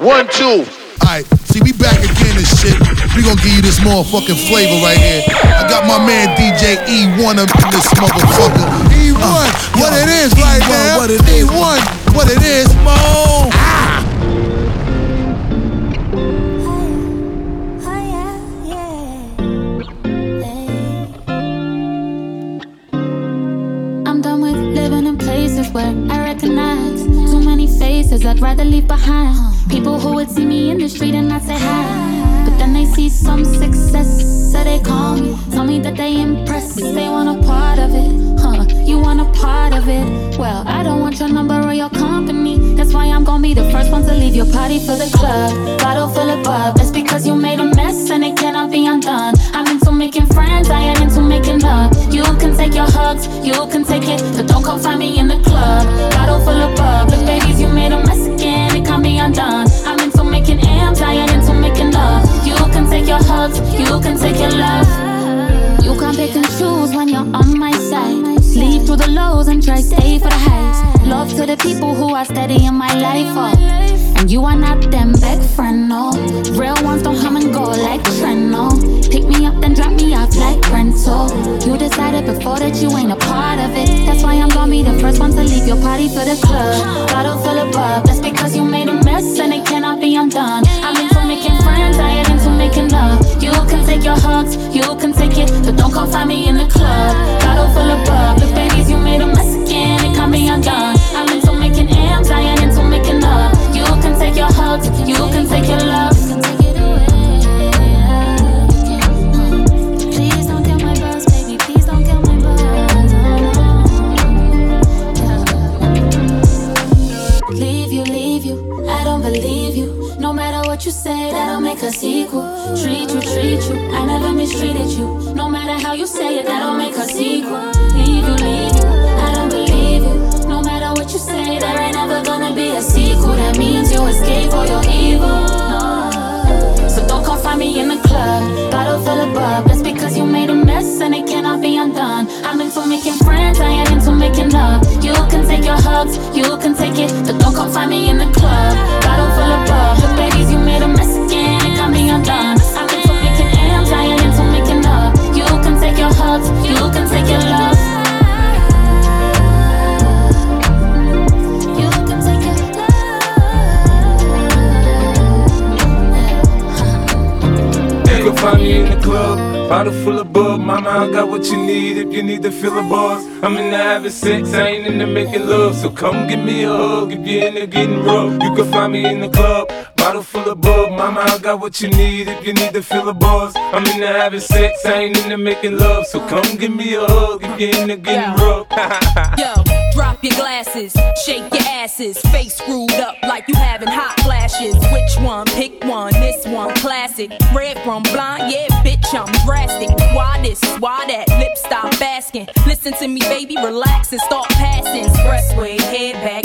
One, two. Alright, see, we back again and shit. We gonna give you this motherfucking flavor right here. I got my man DJ E1 up in this motherfucker. E1, uh, what yo, it is E1, right now. What it is. E1, what it is. Mo. Ah. I'm done with living in places where I recognize too many faces I'd rather leave behind. People who would see me in the street and not say hi. But then they see some success, so they call me. Tell me that they impressed, they want a part of it. Huh, you want a part of it. Well, I don't want your number or your company. That's why I'm gonna be the first one to leave your party for the club. Bottle full of bub, that's because you made a mess and it cannot be undone. I'm into making friends, I am into making love. You can take your hugs, you can take it, but don't come find me in the club. Bottle full of bub, look, babies, you made a mess again, it can't be undone. I'm into making amps, I am into making love. You can take your hugs, you can take your love. You can't pick and choose when you're on my side. Sleep through the lows and try stay for the highs. Love to the people who are steady in my life. Oh. And you are not them big friend, no. Real ones don't come and go like trend, no. Pick me up, then drop me off like rental. You decided before that you ain't a part of it. That's why I'm gonna be the first one to leave your party for the club. Bottle full of bub, that's because you made a mess and it cannot be undone. I'm into making friends, I into making love. You can take your hugs, you can take it, but don't come find me in the club. Bottle full of bub, look, babies, you made a mess again, it can't be undone. Hugs, you can take it, but don't come find me in the club, bottle full of bub. Look, babies, you made a mess again, it can't be undone. I'm into making amps, I ain't into making love. You can take your hugs, you can take your love. Find me in the club, bottle full of bub. Mama, I got what you need if you need to fill a bars. I'm in the having sex, I ain't into making love. So come give me a hug if you're in into getting rough. You can find me in the club, bottle full of bub. Mama, I got what you need if you need to fill a bars. I'm in the having sex, I ain't into making love. So come give me a hug if you're in into getting rough. Your glasses, shake your asses, face screwed up like you having hot flashes. Which one? Pick one. This one, classic. Red from blind, yeah, bitch, I'm drastic. Why this? Why that? Lip stop asking. Listen to me, baby, relax and start passing. Expressway, head back,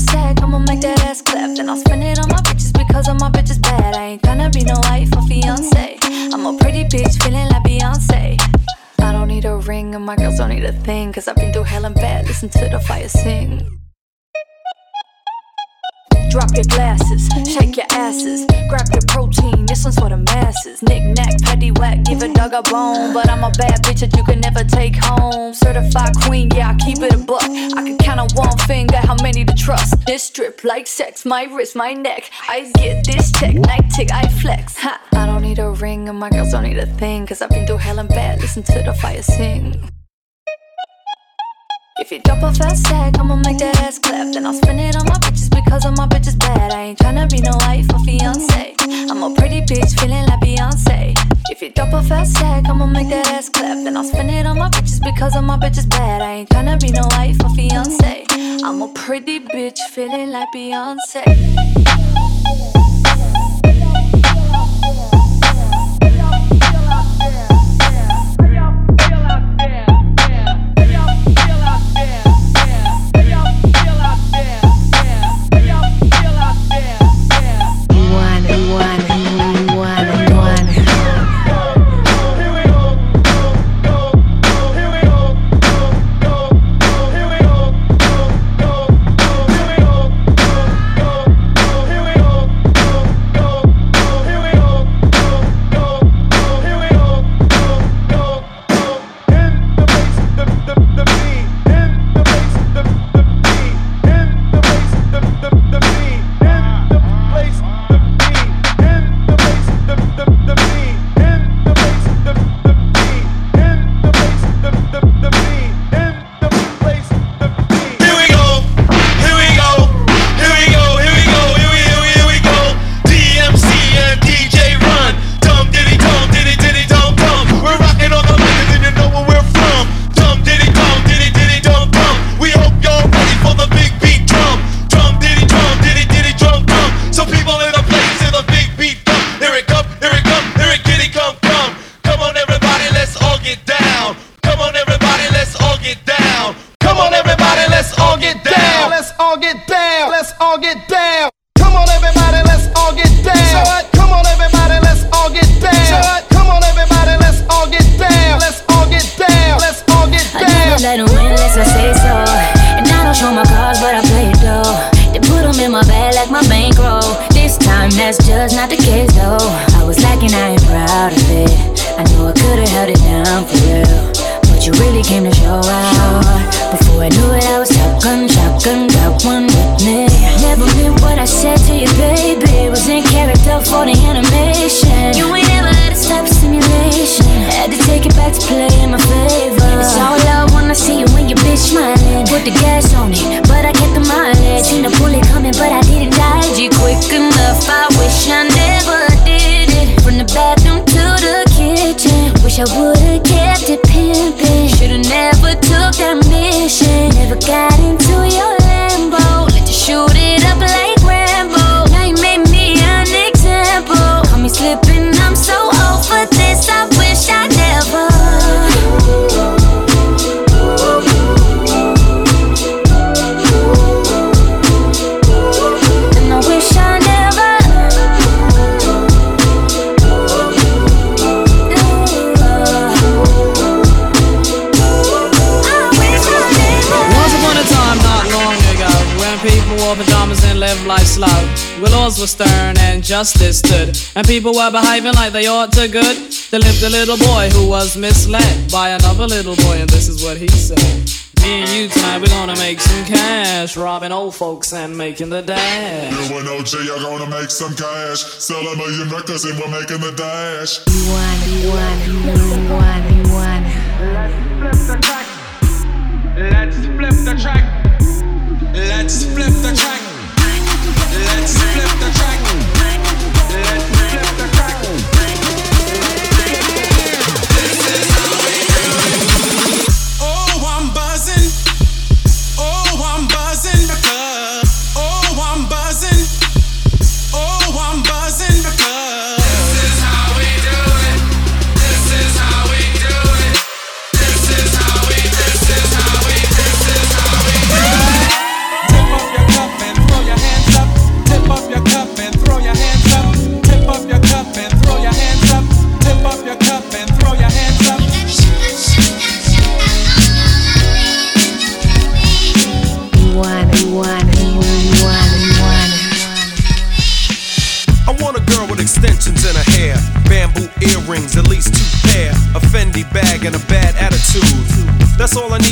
you drop a fast tag, I'ma make that ass clap. Then I'll spend it on my bitches because all my bitches bad. I ain't tryna be no wife or fiance. I'm a pretty bitch feeling like Beyonce. I don't need a ring and my girls don't need a thing. Cause I've been through hell and bad. Listen to the fire sing. Drop your glasses, shake your asses, grab your protein. This one's for the masses. Knick knack, petty whack, give a dog a bone. But I'm a bad bitch that you can never take home. Certified queen, yeah, I keep it a buck. I can count on one finger how many to trust. This strip like sex, my wrist, my neck. I get this check, night tick, I flex. Ha, I don't need a ring, and my girls don't need a thing. Cause I've been through hell and bad, listen to the fire sing. If you drop a fast stack, I'ma make that ass clap. Then I'll spend it on my bitches because all my bitches bad. I ain't tryna be no wife or fiance. I'm a pretty bitch feeling like Beyonce. If you drop a fast stack, I'ma make that ass clap. Then I'll spend it on my bitches because all my bitches bad. I ain't tryna be no wife or fiance. I'm a pretty bitch feeling like Beyonce. you really came to show out. Before I knew it, I was shotgun, shotgun, got one with me. Never meant what I said to you, baby. Was in character for the animation. You ain't ever let it stop simulation. Had to take it back to play in my favor. It's all I when I see you when you bitch smiling. Put the gas on it, but I kept the mileage. Seen the bullet coming, but I didn't dodge you quick enough. I wish I never did it. From the bathroom to the kitchen, wish I would've kept. Should've never took that were stern and justice stood, and people were behaving like they ought to good. There lived a little boy who was misled by another little boy, and this is what he said. Me and you tonight, we're gonna make some cash, robbing old folks and making the dash. You and OG are gonna make some cash, sell a million records and we're making the dash. One, one, one, one. Let's flip the track. Let's flip the track. Let's flip the track. Flip the track.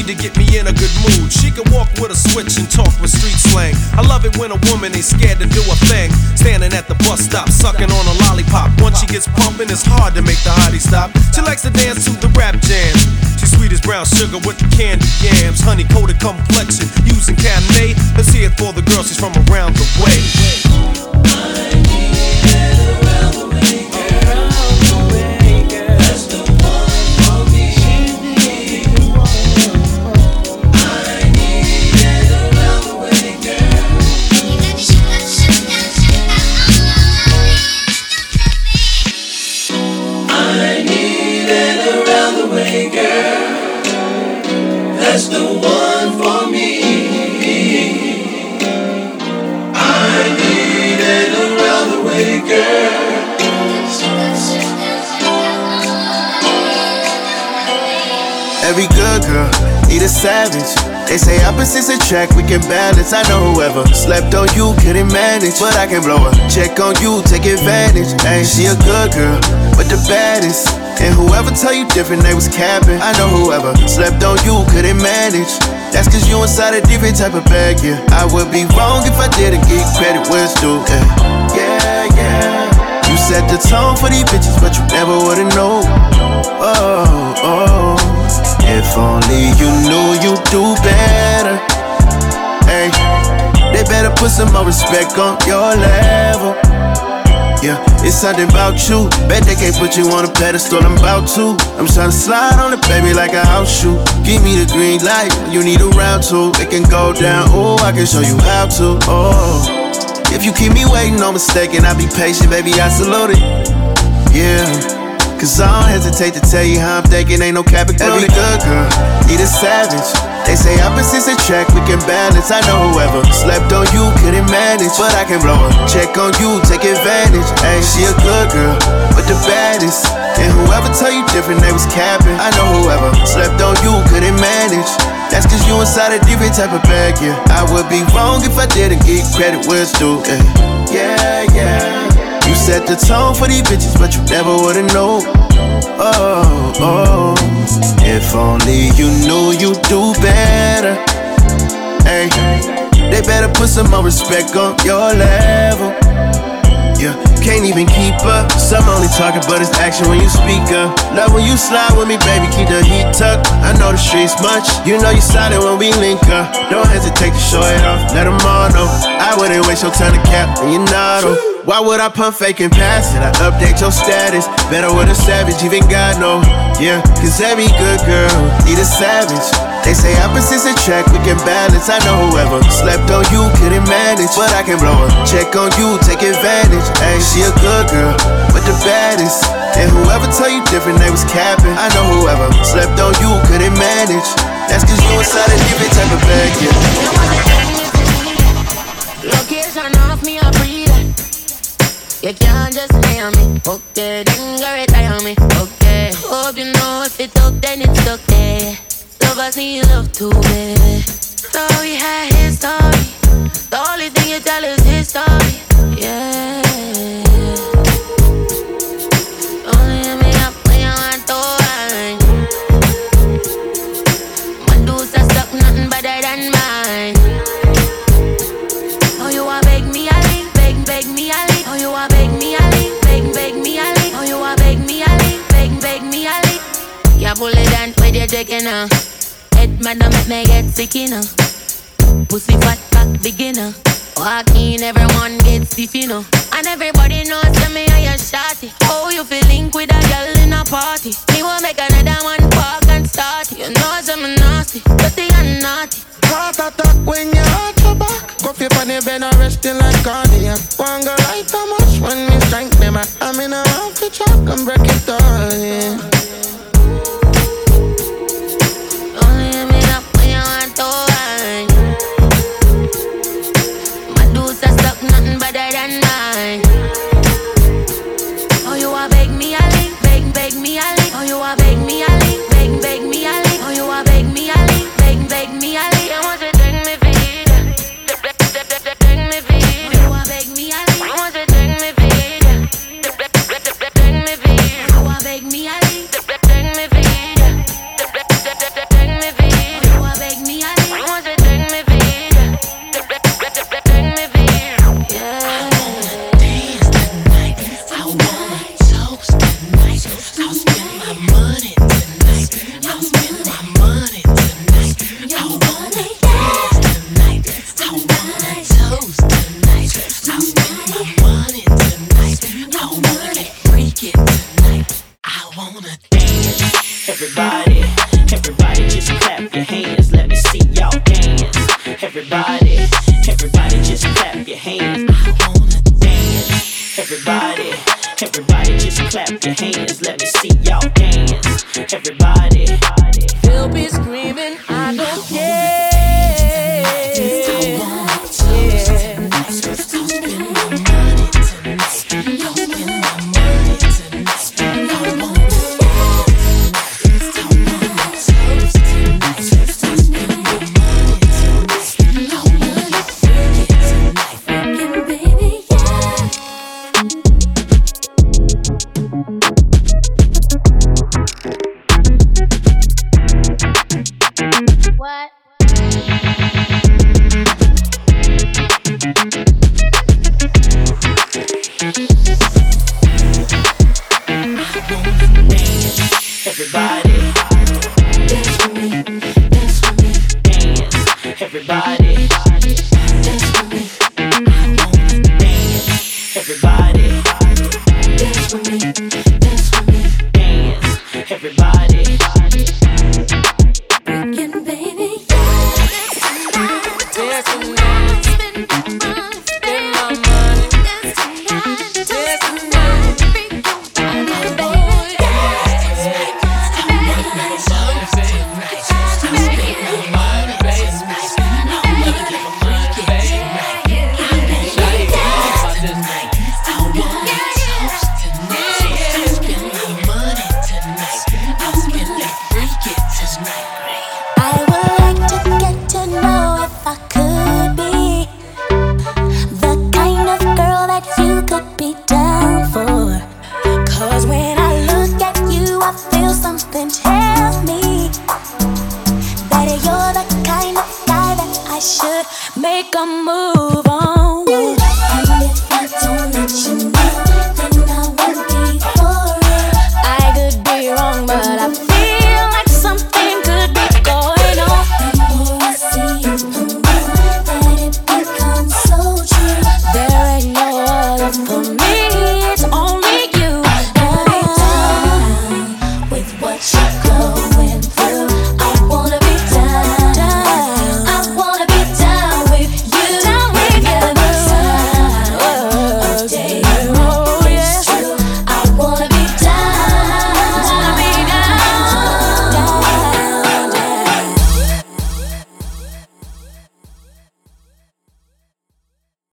To get me in a good mood. She can walk with a switch and talk with street slang. I love it when a woman ain't scared to do a thing. Standing at the bus stop, sucking on a lollipop. Once she gets pumping, it's hard to make the hottie stop. She likes to dance to the rap jams. She's sweet as brown sugar with the candy yams. Honey coated complexion using Camay. Let's hear it for the girl, she's from around the way. Need a savage. They say opposites attract, we can balance. I know whoever slept on you couldn't manage, but I can blow her. Check on you, take advantage. Ain't she a good girl, but the baddest. And whoever tell you different, they was capping. I know whoever slept on you couldn't manage. That's cause you inside a different type of bag, yeah. I would be wrong if I didn't give credit where it's due, yeah. Yeah, yeah. You set the tone for these bitches, but you never would've known. Oh. If only you knew you'd do better. Hey, they better put some more respect on your level. Yeah, it's something about you. Bet they can't put you on a pedestal. I'm about to. I'm trying to slide on the baby like a house shoe. Give me the green light. You need a round two. It can go down. Oh, I can show you how to. Oh, if you keep me waiting, no mistaken. I'll be patient, baby. I salute it. Yeah. Cause I don't hesitate to tell you how I'm thinking, ain't no cap Every good girl need a savage. They say opposites attract, we can balance. I know whoever slept on you couldn't manage, but I can blow her. Check on you, take advantage. Ain't she a good girl, but the baddest. And whoever tell you different, they was capping. I know whoever slept on you couldn't manage. That's cause you inside a different type of bag, yeah. I would be wrong if I didn't give credit where it's due, eh? yeah. Yeah, yeah. You set the tone for these bitches, but you never would've known. Oh, oh. If only you knew you'd do better. Hey, they better put some more respect on your level. Yeah, can't even keep up. Some only talking, but it's action when you speak up. Love when you slide with me, baby, keep the heat tucked. I know the streets much. You know you solid when we link up. Don't hesitate to show it off. Let them all know. I wouldn't waste your time to cap, and you're not on. Why would I pump fake and pass it? I update your status. Better with a savage, even God know. Yeah, cause every good girl need a savage. They say opposites attract, we can balance. I know whoever slept on you couldn't manage, but I can blow her. Check on you, take advantage. Ain't she a good girl, but the baddest. And whoever tell you different, they was capping. I know whoever slept on you couldn't manage. That's cause you inside a different type of bag, yeah. You can't just nail me. Okay, then go retire me. Okay. Hope you know if it's up, then it's okay. Lovers need love too, baby. So we had his story. The only thing you tell is his story. Yeah. Nothing better than mine. Taking now? Head man, don't make me get sick, know. Pussy fat back beginner. Walk in, everyone get stiff, you know. And everybody knows to me how you shot it. Oh, you feel link with a girl in a party. Me want make another one park and start. You know I'm nasty, dirty and naughty. Heart attack when you hurt your back. Go flip on the bed and resting like cardiac. One girl like how much when me strength them. I'm in a mouth to chop and break it all, yeah. Everybody just clap your hands, let me see y'all dance. Everybody, everybody just clap your hands. I wanna dance. Everybody, everybody just clap your hands, let me see y'all dance. Everybody,